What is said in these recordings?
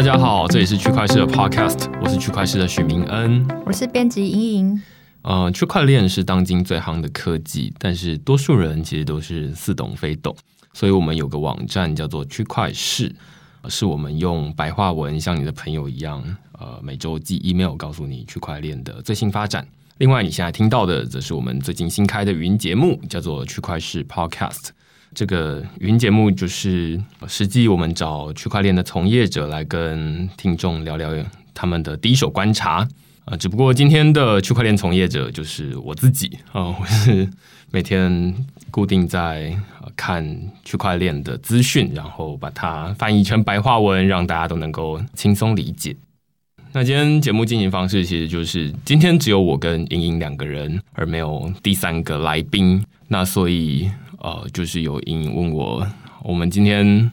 大家好，这里是区块链的 Podcast，我是区块链的许明恩，我是编辑莹莹。呃，区块链是当今最夯的科技，但是多数人其实都是似懂非懂，所以我们有个网站叫做区块市，是我们用白话文像你的朋友一样，呃，每周寄 email 告诉你区块链的最新发展。另外，你现在听到的则是我们最近新开的语音节目，叫做区块市 Podcast。这个语音节目就是实际我们找区块链的从业者来跟听众聊聊他们的第一手观察啊，只不过今天的区块链从业者就是我自己啊，我是每天固定在看区块链的资讯，然后把它翻译成白话文，让大家都能够轻松理解。那今天节目进行方式其实就是今天只有我跟莹莹两个人，而没有第三个来宾，那所以。呃，就是有莹莹问我，我们今天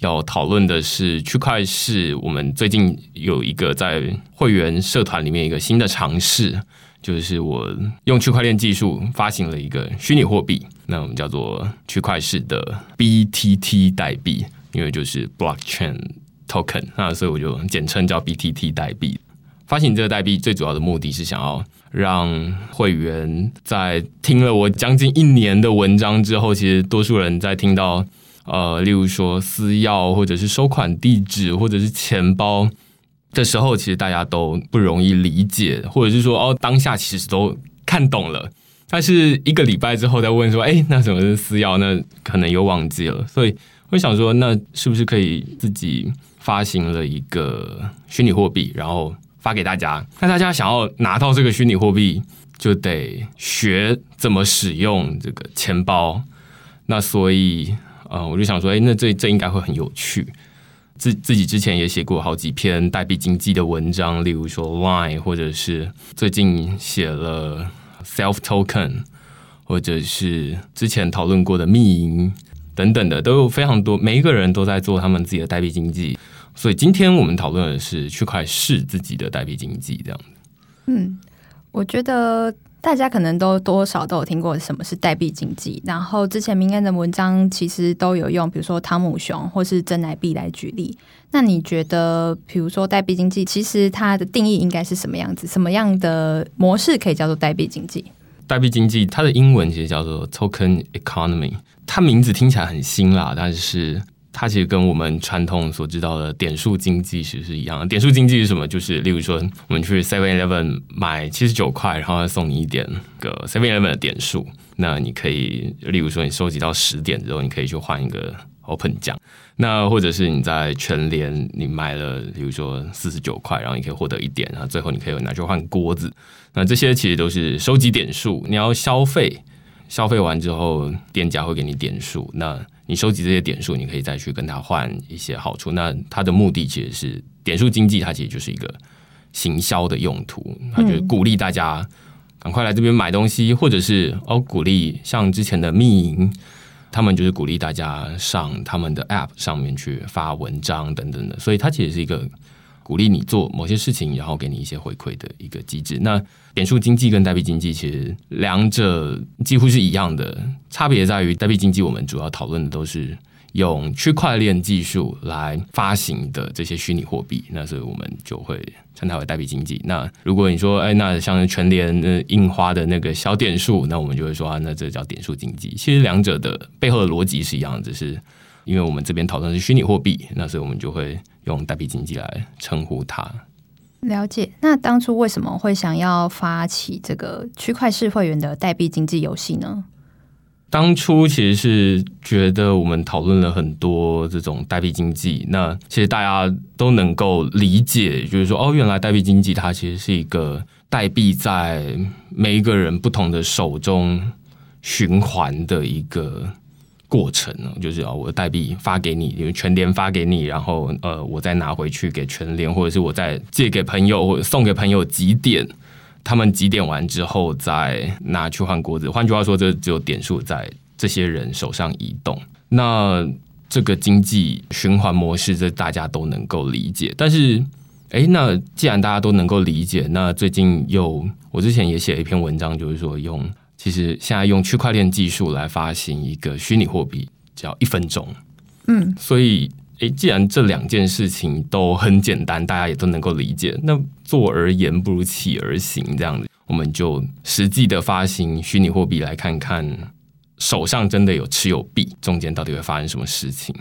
要讨论的是区块是。我们最近有一个在会员社团里面一个新的尝试，就是我用区块链技术发行了一个虚拟货币，那我们叫做区块势的 BTT 代币，因为就是 Blockchain Token，那所以我就简称叫 BTT 代币。发行这个代币最主要的目的是想要让会员在听了我将近一年的文章之后，其实多数人在听到呃，例如说私钥或者是收款地址或者是钱包的时候，其实大家都不容易理解，或者是说哦，当下其实都看懂了，但是一个礼拜之后再问说，哎，那什么是私钥？那可能又忘记了。所以我想说，那是不是可以自己发行了一个虚拟货币，然后发给大家，那大家想要拿到这个虚拟货币，就得学怎么使用这个钱包。那所以，呃，我就想说，哎，那这这应该会很有趣。自自己之前也写过好几篇代币经济的文章，例如说 Line，或者是最近写了 Self Token，或者是之前讨论过的密银等等的，都有非常多，每一个人都在做他们自己的代币经济。所以今天我们讨论的是区块市自己的代币经济，这样。嗯，我觉得大家可能都多少都有听过什么是代币经济。然后之前明恩的文章其实都有用，比如说汤姆熊或是真奶币来举例。那你觉得，比如说代币经济，其实它的定义应该是什么样子？什么样的模式可以叫做代币经济？代币经济它的英文其实叫做 Token Economy，它名字听起来很新啦，但是。它其实跟我们传统所知道的点数经济其实是一样的。点数经济是什么？就是例如说，我们去 Seven Eleven 买七十九块，然后送你一点个 Seven Eleven 的点数。那你可以，例如说，你收集到十点之后，你可以去换一个 Open 奖。那或者是你在全联你买了，比如说四十九块，然后你可以获得一点，然后最后你可以拿去换锅子。那这些其实都是收集点数。你要消费，消费完之后，店家会给你点数。那你收集这些点数，你可以再去跟他换一些好处。那他的目的其实是点数经济，它其实就是一个行销的用途，它就鼓励大家赶快来这边买东西，或者是哦鼓励像之前的密营，他们就是鼓励大家上他们的 App 上面去发文章等等的。所以它其实是一个。鼓励你做某些事情，然后给你一些回馈的一个机制。那点数经济跟代币经济其实两者几乎是一样的，差别在于代币经济我们主要讨论的都是用区块链技术来发行的这些虚拟货币，那所以我们就会称它为代币经济。那如果你说，哎，那像全联印花的那个小点数，那我们就会说啊，那这叫点数经济。其实两者的背后的逻辑是一样的，只是因为我们这边讨论是虚拟货币，那所以我们就会。用代币经济来称呼它。了解。那当初为什么会想要发起这个区块式会员的代币经济游戏呢？当初其实是觉得我们讨论了很多这种代币经济，那其实大家都能够理解，就是说，哦，原来代币经济它其实是一个代币在每一个人不同的手中循环的一个。过程呢，就是啊，我代币发给你，因为全联发给你，然后呃，我再拿回去给全联，或者是我再借给朋友或送给朋友几点，他们几点完之后再拿去换锅子。换句话说，这只有点数在这些人手上移动。那这个经济循环模式，这大家都能够理解。但是，哎，那既然大家都能够理解，那最近又我之前也写了一篇文章，就是说用。其实现在用区块链技术来发行一个虚拟货币，只要一分钟。嗯，所以诶，既然这两件事情都很简单，大家也都能够理解，那坐而言不如起而行，这样子，我们就实际的发行虚拟货币来看看，手上真的有持有币，中间到底会发生什么事情。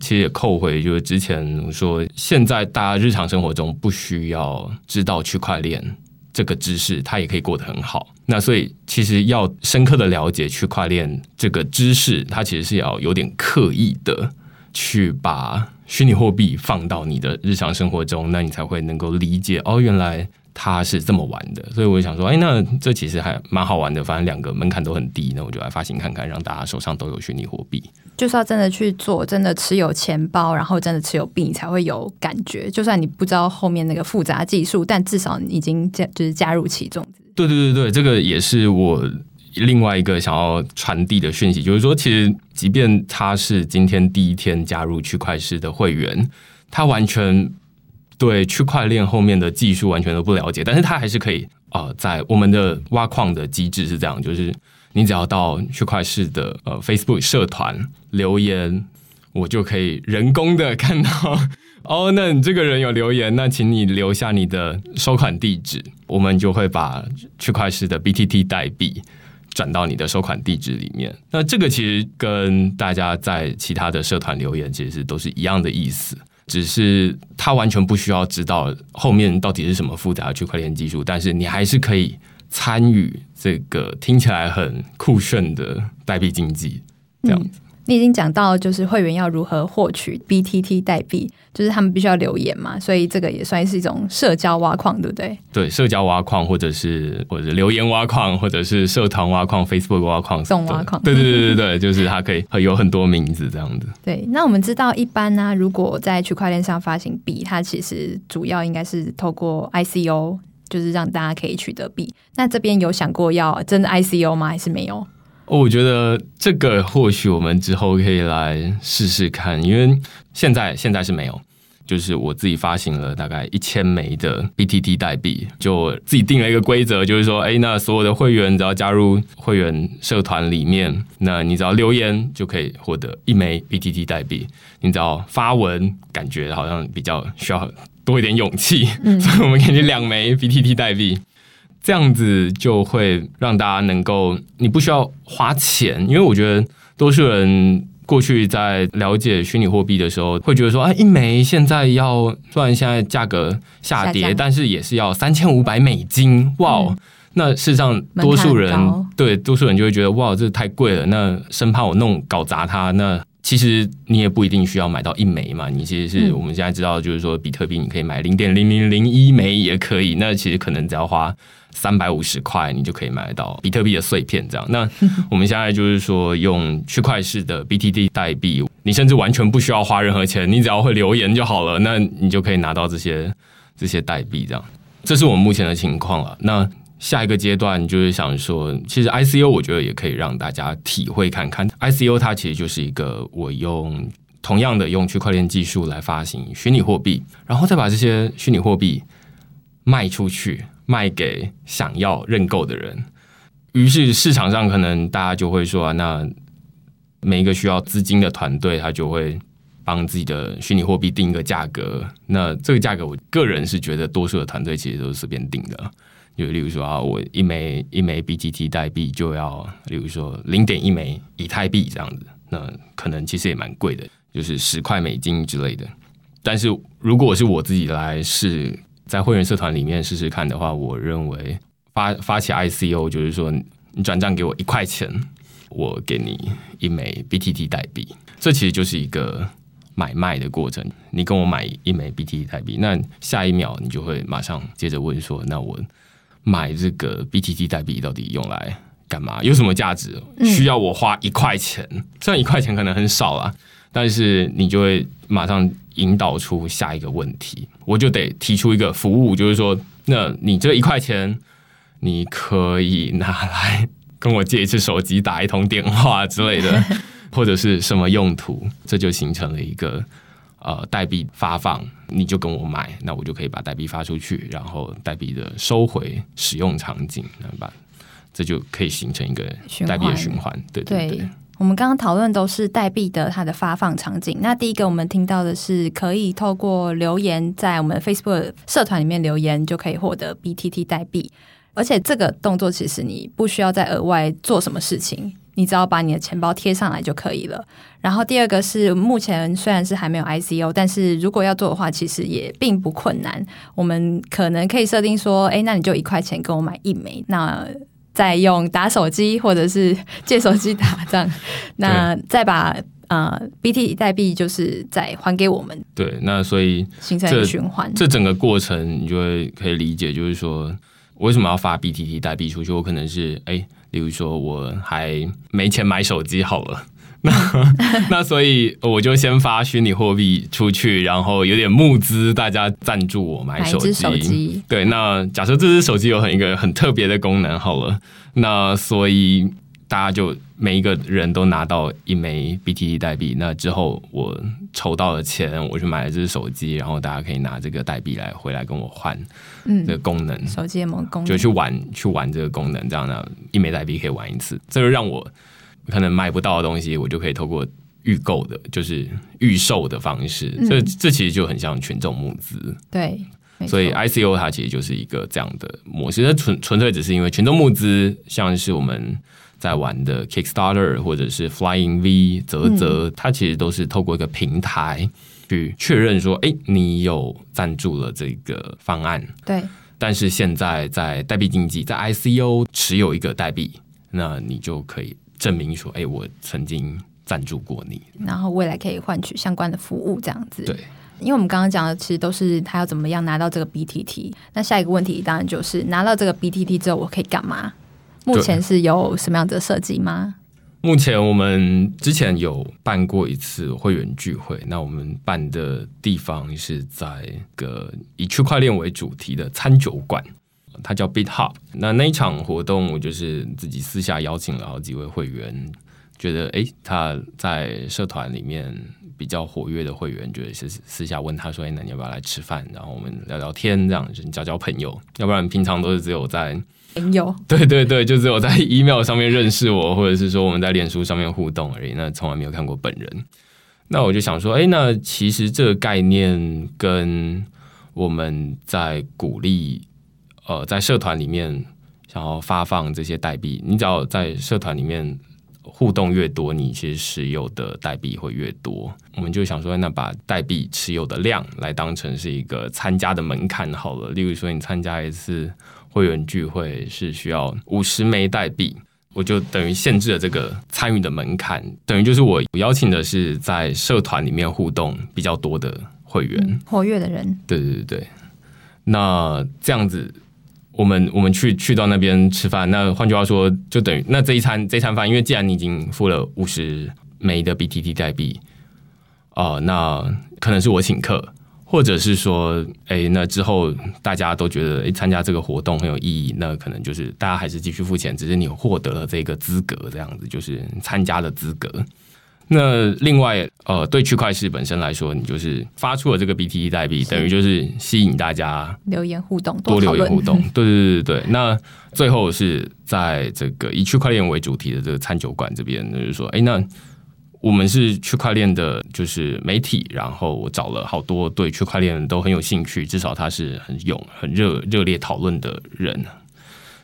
其实也扣回，就是之前我说，现在大家日常生活中不需要知道区块链这个知识，它也可以过得很好。那所以，其实要深刻的了解区块链这个知识，它其实是要有点刻意的去把虚拟货币放到你的日常生活中，那你才会能够理解哦，原来。它是这么玩的，所以我就想说，哎，那这其实还蛮好玩的。反正两个门槛都很低，那我就来发行看看，让大家手上都有虚拟货币。就是要真的去做，真的持有钱包，然后真的持有币，你才会有感觉。就算你不知道后面那个复杂技术，但至少你已经加就是加入其中。对对对对，这个也是我另外一个想要传递的讯息，就是说，其实即便他是今天第一天加入区块势的会员，他完全。对区块链后面的技术完全都不了解，但是他还是可以啊、在我们的挖矿的机制是这样，就是你只要到区块势的呃 Facebook 社团留言，我就可以人工的看到 哦，那你这个人有留言，那请你留下你的收款地址，我们就会把区块势的 BTT 代币转到你的收款地址里面。那这个其实跟大家在其他的社团留言其实都是一样的意思。只是他完全不需要知道后面到底是什么复杂的区块链技术，但是你还是可以参与这个听起来很酷炫的代币经济，这样子。你已经讲到，就是会员要如何获取 BTT 代币，就是他们必须要留言嘛，所以这个也算是一种社交挖矿，对不对？对，社交挖矿，或者是或者留言挖矿，或者是社团挖矿，Facebook 挖矿，送挖矿。对对对对对，就是它可以有很多名字这样子。对，那我们知道，一般呢、啊，如果在区块链上发行币，它其实主要应该是透过 ICO，就是让大家可以取得币。那这边有想过要真的 ICO 吗？还是没有？我觉得这个或许我们之后可以来试试看，因为现在现在是没有，就是我自己发行了大概一千枚的 BTT 代币，就自己定了一个规则，就是说，哎，那所有的会员只要加入会员社团里面，那你只要留言就可以获得一枚 BTT 代币，你只要发文，感觉好像比较需要多一点勇气，嗯、所以我们给你两枚 BTT 代币。这样子就会让大家能够，你不需要花钱，因为我觉得多数人过去在了解虚拟货币的时候，会觉得说，哎，一枚现在要，虽然现在价格下跌，下但是也是要三千五百美金，哇、嗯！那事实上，多数人对多数人就会觉得，哇，这太贵了，那生怕我弄搞砸它，那其实你也不一定需要买到一枚嘛，你其实是我们现在知道，就是说比特币你可以买零点零零零一枚也可以，那其实可能只要花。三百五十块，你就可以买到比特币的碎片。这样，那 我们现在就是说，用区块式的 BTT 代币，你甚至完全不需要花任何钱，你只要会留言就好了，那你就可以拿到这些这些代币。这样，这是我们目前的情况了。那下一个阶段就是想说，其实 ICO 我觉得也可以让大家体会看看，ICO 它其实就是一个我用同样的用区块链技术来发行虚拟货币，然后再把这些虚拟货币卖出去。卖给想要认购的人，于是市场上可能大家就会说啊，那每一个需要资金的团队，他就会帮自己的虚拟货币定一个价格。那这个价格，我个人是觉得多数的团队其实都是随便定的。就例如说啊，我一枚一枚 BTT 代币就要，例如说零点一枚以太币这样子，那可能其实也蛮贵的，就是十块美金之类的。但是如果是我自己来试。在会员社团里面试试看的话，我认为发发起 ICO 就是说，你转账给我一块钱，我给你一枚 BTT 代币，这其实就是一个买卖的过程。你跟我买一枚 BTT 代币，那下一秒你就会马上接着问说，那我买这个 BTT 代币到底用来干嘛？有什么价值？需要我花一块钱？虽然一块钱可能很少啦，但是你就会马上。引导出下一个问题，我就得提出一个服务，就是说，那你这一块钱，你可以拿来跟我借一次手机，打一通电话之类的，或者是什么用途？这就形成了一个呃代币发放，你就跟我买，那我就可以把代币发出去，然后代币的收回使用场景，那把这就可以形成一个代币的循环。对对对。我们刚刚讨论都是代币的它的发放场景。那第一个我们听到的是可以透过留言在我们 Facebook 社团里面留言就可以获得 BTT 代币，而且这个动作其实你不需要再额外做什么事情。你只要把你的钱包贴上来就可以了。然后第二个是，目前虽然是还没有 ICO，但是如果要做的话，其实也并不困难。我们可能可以设定说，哎，那你就一块钱跟我买一枚，那再用打手机或者是借手机打这样，那再把呃 BT 代币就是再还给我们。对，那所以形成一个循环。这整个过程你就会可以理解，就是说为什么要发 BTT 代币出去？我可能是哎。比如说，我还没钱买手机好了，那 那所以我就先发虚拟货币出去，然后有点募资，大家赞助我买手机。手机对，那假设这只手机有很一个很特别的功能好了，那所以。大家就每一个人都拿到一枚 BTT 代币，那之后我筹到了钱，我去买了这只手机，然后大家可以拿这个代币来回来跟我换，这个功能，嗯、手机有没有功能？就去玩去玩这个功能，这样呢，一枚代币可以玩一次，这就让我可能买不到的东西，我就可以透过预购的，就是预售的方式，这、嗯、这其实就很像群众募资，对，所以 ICO 它其实就是一个这样的模式，那纯纯粹只是因为群众募资，像是我们。在玩的 Kickstarter 或者是 Flying V、啧啧，它其实都是透过一个平台去确认说，哎，你有赞助了这个方案。对。但是现在在代币经济，在 ICO 持有一个代币，那你就可以证明说，哎，我曾经赞助过你。然后未来可以换取相关的服务，这样子。对。因为我们刚刚讲的其实都是他要怎么样拿到这个 BTT。那下一个问题当然就是拿到这个 BTT 之后，我可以干嘛？目前是有什么样的设计吗？目前我们之前有办过一次会员聚会，那我们办的地方是在个以区块链为主题的餐酒馆，它叫 BitHub。那那一场活动，我就是自己私下邀请了好几位会员，觉得哎，他在社团里面比较活跃的会员，觉得是私下问他说：“哎，那你要不要来吃饭？然后我们聊聊天，这样就交交朋友。要不然平常都是只有在。”朋友，对对对，就只有在 email 上面认识我，或者是说我们在脸书上面互动而已，那从来没有看过本人。那我就想说，哎，那其实这个概念跟我们在鼓励，呃，在社团里面想要发放这些代币，你只要在社团里面互动越多，你其实持有的代币会越多。我们就想说，那把代币持有的量来当成是一个参加的门槛好了。例如说，你参加一次。会员聚会是需要五十枚代币，我就等于限制了这个参与的门槛，等于就是我邀请的是在社团里面互动比较多的会员，嗯、活跃的人。对对对对，那这样子，我们我们去去到那边吃饭，那换句话说，就等于那这一餐这一餐饭，因为既然你已经付了五十枚的 BTT 代币，啊、呃，那可能是我请客。或者是说，哎，那之后大家都觉得，哎，参加这个活动很有意义，那可能就是大家还是继续付钱，只是你获得了这个资格，这样子就是参加的资格。那另外，呃，对区块势本身来说，你就是发出了这个 B T E 代币，等于就是吸引大家留言互动，多留言互动。对对对对对。那最后是在这个以区块链为主题的这个餐酒馆这边，就是说，哎，那。我们是区块链的，就是媒体，然后我找了好多对区块链都很有兴趣，至少他是很勇、很热热烈讨论的人。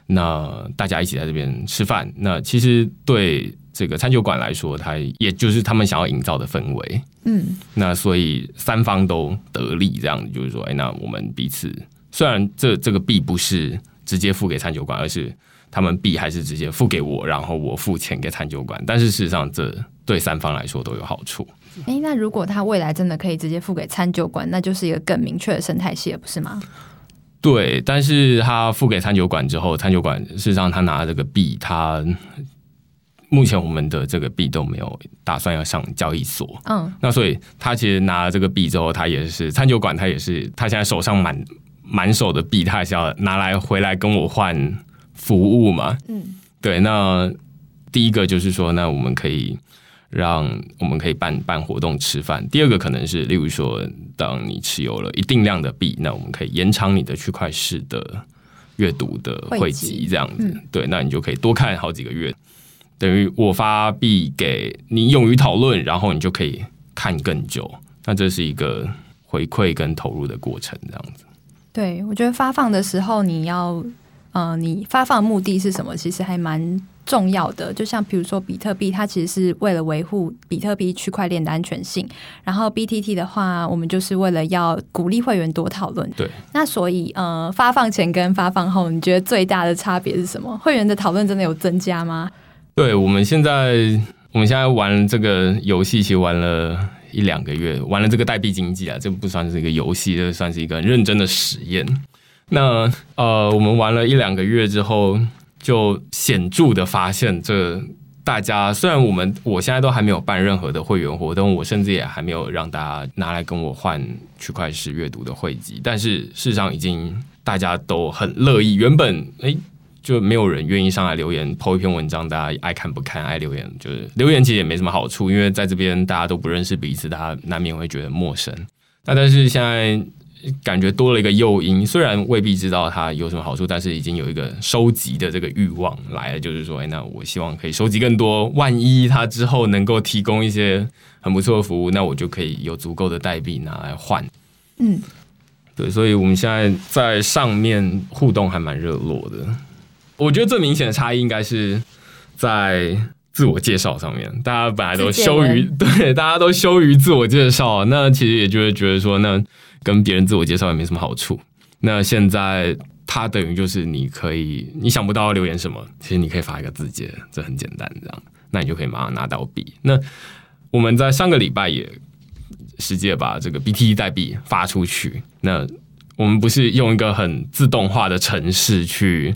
那大家一起在这边吃饭，那其实对这个餐酒馆来说，它也就是他们想要营造的氛围。嗯，那所以三方都得利，这样就是说，哎，那我们彼此虽然这这个币不是直接付给餐酒馆，而是他们币还是直接付给我，然后我付钱给餐酒馆，但是事实上这。对三方来说都有好处。诶，那如果他未来真的可以直接付给餐酒馆，那就是一个更明确的生态系了，不是吗？对，但是他付给餐酒馆之后，餐酒馆事实上他拿这个币，他目前我们的这个币都没有打算要上交易所。嗯，那所以他其实拿了这个币之后，他也是餐酒馆，他也是他现在手上满满手的币，他还是要拿来回来跟我换服务嘛。嗯，对。那第一个就是说，那我们可以。让我们可以办办活动吃饭。第二个可能是，例如说，当你持有了一定量的币，那我们可以延长你的区块式的阅读的汇集，这样子。嗯、对，那你就可以多看好几个月等于我发币给你用于讨论，然后你就可以看更久。那这是一个回馈跟投入的过程，这样子。对，我觉得发放的时候，你要，呃，你发放的目的是什么？其实还蛮重要的。就像比如说比特币，它其实是为了维护比特币区块链的安全性。然后 BTT 的话，我们就是为了要鼓励会员多讨论。对。那所以，呃，发放前跟发放后，你觉得最大的差别是什么？会员的讨论真的有增加吗？对，我们现在，我们现在玩这个游戏，其实玩了。一两个月玩了这个代币经济啊，这不算是一个游戏，这算是一个很认真的实验。那呃，我们玩了一两个月之后，就显著的发现，这大家虽然我们我现在都还没有办任何的会员活动，我甚至也还没有让大家拿来跟我换区块势阅读的会籍，但是事实上已经大家都很乐意。原本诶。就没有人愿意上来留言，po 一篇文章，大家爱看不看，爱留言就是留言，其实也没什么好处，因为在这边大家都不认识彼此，大家难免会觉得陌生。那但是现在感觉多了一个诱因，虽然未必知道它有什么好处，但是已经有一个收集的这个欲望来了，就是说，哎，那我希望可以收集更多，万一它之后能够提供一些很不错的服务，那我就可以有足够的代币拿来换。嗯，对，所以我们现在在上面互动还蛮热络的。我觉得最明显的差异应该是在自我介绍上面，大家本来都羞于 对，大家都羞于自我介绍，那其实也就是觉得说，那跟别人自我介绍也没什么好处。那现在它等于就是你可以，你想不到要留言什么，其实你可以发一个字节，这很简单，这样，那你就可以马上拿到币。那我们在上个礼拜也实际把这个 BTT 代币发出去，那我们不是用一个很自动化的程式去。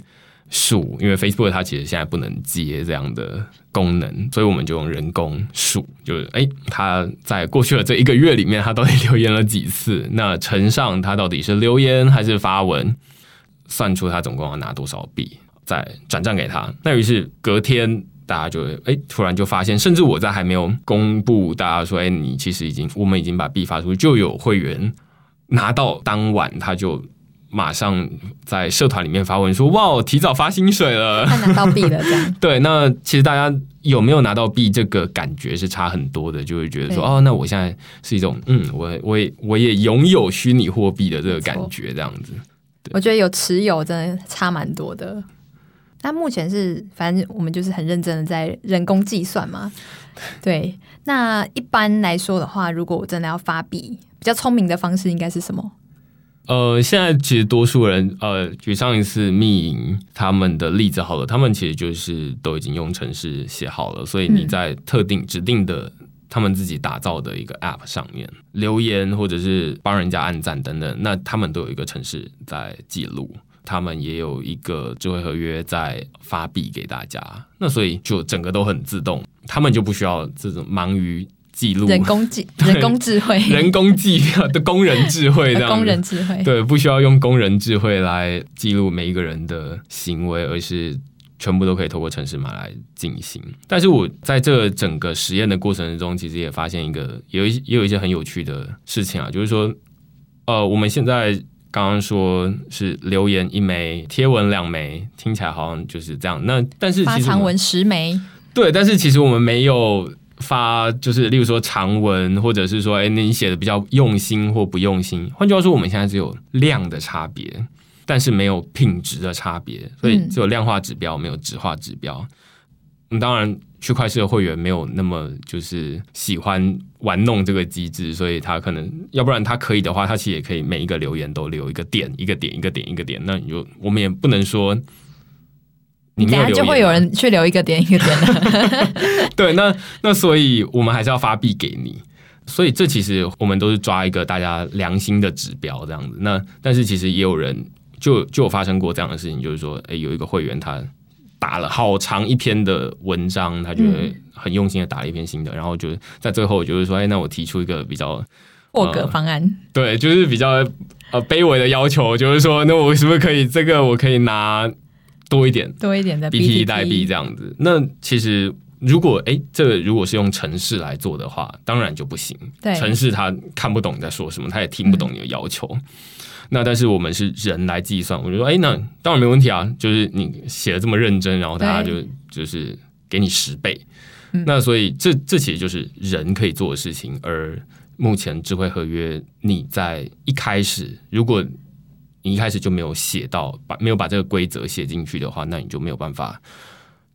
数，因为 Facebook 它其实现在不能接这样的功能，所以我们就用人工数，就是哎，他在过去的这一个月里面，他到底 留言了几次？那乘上他到底是留言还是发文，算出他总共要拿多少币，再转账给他。那于是隔天大家就哎，突然就发现，甚至我在还没有公布，大家说哎，你其实已经我们已经把币发出去，就有会员拿到当晚他就。马上在社团里面发文说：“哇，提早发薪水了，他拿到币了。”这样 对。那其实大家有没有拿到币，这个感觉是差很多的，就会觉得说：“哦，那我现在是一种嗯，我我也我也拥有虚拟货币的这个感觉，这样子。”我觉得有持有真的差蛮多的。那目前是，反正我们就是很认真的在人工计算嘛。对。那一般来说的话，如果我真的要发币，比较聪明的方式应该是什么？呃，现在其实多数人，呃，举上一次密营他们的例子好了，他们其实就是都已经用程式写好了，所以你在特定指定的他们自己打造的一个 App 上面留言，或者是帮人家按赞等等，那他们都有一个程式在记录，他们也有一个智慧合约在发币给大家，那所以就整个都很自动，他们就不需要这种忙于。记录人工记 人工智慧，人工记的工人智慧这样，工人智慧对，不需要用工人智慧来记录每一个人的行为，而是全部都可以透过城市码来进行。但是我在这整个实验的过程中，其实也发现一个有一也有一些很有趣的事情啊，就是说，呃，我们现在刚刚说是留言一枚，贴文两枚，听起来好像就是这样。那但是其实发长文十枚，对，但是其实我们没有。发就是，例如说长文，或者是说，哎，那你写的比较用心或不用心。换句话说，我们现在只有量的差别，但是没有品质的差别，所以只有量化指标，没有质化指标。嗯，当然，区块链的会员没有那么就是喜欢玩弄这个机制，所以他可能要不然他可以的话，他其实也可以每一个留言都留一个点，一个点，一个点，一个点。那你就我们也不能说。你等下就会有人去留一个点一个点的。对，那那所以我们还是要发币给你，所以这其实我们都是抓一个大家良心的指标这样子。那但是其实也有人就就有发生过这样的事情，就是说，哎，有一个会员他打了好长一篇的文章，他觉得很用心的打了一篇新的，然后就在最后就是说，哎，那我提出一个比较破格方案，对，就是比较呃卑微的要求，就是说，那我是不是可以这个我可以拿。多一点，多一点的 BTT 代币这样子。那其实如果哎，这个如果是用城市来做的话，当然就不行。对，城市他看不懂你在说什么，他也听不懂你的要求。嗯、那但是我们是人来计算，我就说哎，那当然没问题啊。就是你写的这么认真，然后大家就就是给你十倍。嗯、那所以这这其实就是人可以做的事情。而目前智慧合约，你在一开始，如果你一开始就没有写到，把没有把这个规则写进去的话，那你就没有办法，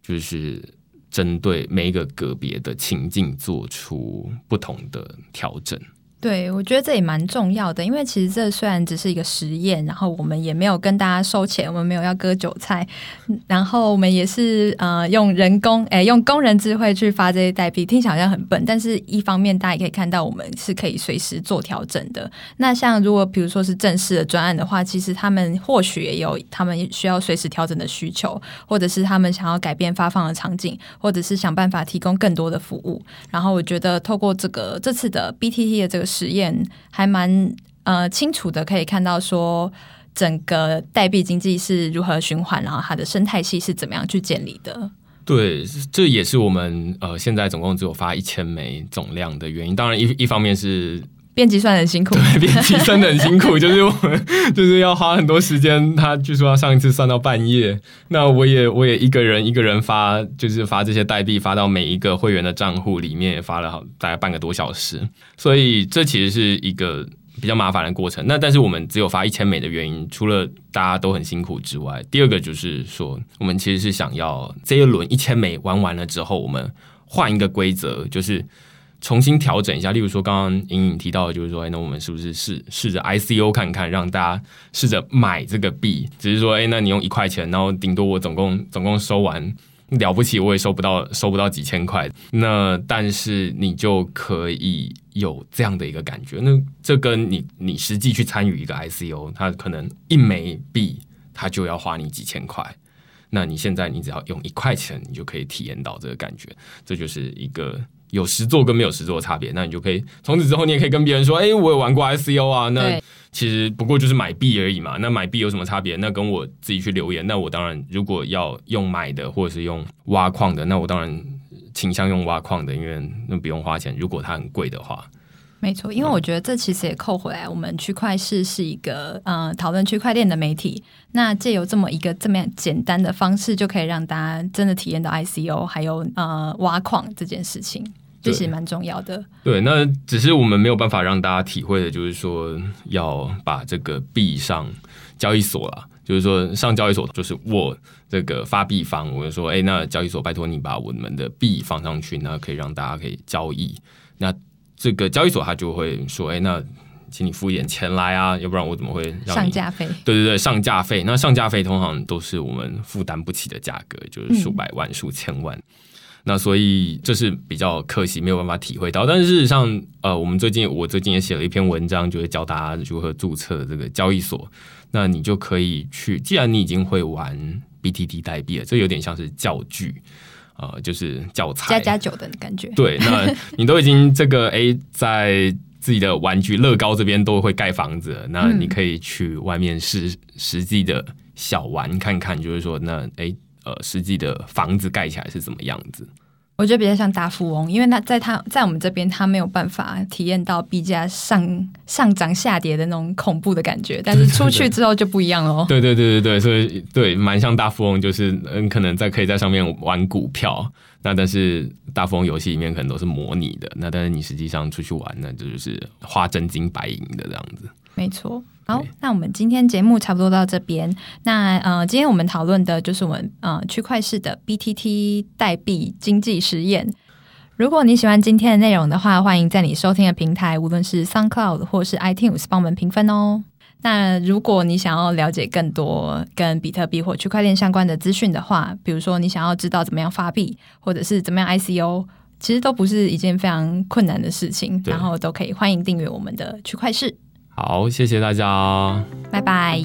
就是针对每一个个别的情境做出不同的调整。对，我觉得这也蛮重要的，因为其实这虽然只是一个实验，然后我们也没有跟大家收钱，我们没有要割韭菜，然后我们也是呃用人工，哎，用工人智慧去发这些代币，听起来好像很笨，但是一方面大家也可以看到，我们是可以随时做调整的。那像如果比如说是正式的专案的话，其实他们或许也有他们需要随时调整的需求，或者是他们想要改变发放的场景，或者是想办法提供更多的服务。然后我觉得透过这个这次的 BTT 的这个。实验还蛮呃清楚的，可以看到说整个代币经济是如何循环，然后它的生态系是怎么样去建立的。对，这也是我们呃现在总共只有发一千枚总量的原因。当然一一方面是编辑算很辛苦，对，编辑算的很辛苦，就是我们就是要花很多时间。他据说要上一次算到半夜，那我也我也一个人一个人发，就是发这些代币发到每一个会员的账户里面，也发了好大概半个多小时。所以这其实是一个比较麻烦的过程。那但是我们只有发一千枚的原因，除了大家都很辛苦之外，第二个就是说，我们其实是想要这一轮一千枚玩完了之后，我们换一个规则，就是。重新调整一下，例如说刚刚莹莹提到的，就是说，哎，那我们是不是试试着 ICO 看看，让大家试着买这个币？只是说，哎，那你用一块钱，然后顶多我总共总共收完了不起，我也收不到收不到几千块。那但是你就可以有这样的一个感觉，那这跟你你实际去参与一个 ICO，它可能一枚币它就要花你几千块。那你现在你只要用一块钱，你就可以体验到这个感觉，这就是一个。有实作跟没有实作的差别，那你就可以从此之后，你也可以跟别人说：“哎、欸，我有玩过 ICO 啊。”那其实不过就是买币而已嘛。那买币有什么差别？那跟我自己去留言。那我当然，如果要用买的或者是用挖矿的，那我当然倾向用挖矿的，因为那不用花钱。如果它很贵的话。没错，因为我觉得这其实也扣回来，我们区块市是一个呃讨论区块链的媒体。那借由这么一个这么样简单的方式，就可以让大家真的体验到 ICO 还有呃挖矿这件事情，这是蛮重要的。对，那只是我们没有办法让大家体会的，就是说要把这个币上交易所啦，就是说上交易所，就是我这个发币方，我就说，哎，那交易所拜托你把我们的币放上去，那可以让大家可以交易。那这个交易所他就会说：“哎，那请你付一点钱来啊，要不然我怎么会让上架费？对对对，上架费。那上架费通常都是我们负担不起的价格，就是数百万、嗯、数千万。那所以这是比较可惜，没有办法体会到。但是事实上，呃，我们最近我最近也写了一篇文章，就会教大家如何注册这个交易所。那你就可以去，既然你已经会玩 BTT 代币了，这有点像是教具。”呃，就是教材加加酒的感觉。对，那你都已经这个诶，在自己的玩具乐高这边都会盖房子，那你可以去外面试实际的小玩看看，就是说那诶，呃，实际的房子盖起来是怎么样子。我觉得比较像大富翁，因为他在他在我们这边，他没有办法体验到币价上上涨下跌的那种恐怖的感觉，但是出去之后就不一样了。对对对对对，所以对，蛮像大富翁，就是嗯，可能在可以在上面玩股票，那但是大富翁游戏里面可能都是模拟的，那但是你实际上出去玩，那就是花真金白银的这样子。没错。好，那我们今天节目差不多到这边。那呃，今天我们讨论的就是我们呃区块势的 BTT 代币经济实验。如果你喜欢今天的内容的话，欢迎在你收听的平台，无论是 SoundCloud 或是 iTunes，帮我们评分哦。那如果你想要了解更多跟比特币或区块链相关的资讯的话，比如说你想要知道怎么样发币，或者是怎么样 ICO，其实都不是一件非常困难的事情，然后都可以欢迎订阅我们的区块势。好，谢谢大家，拜拜。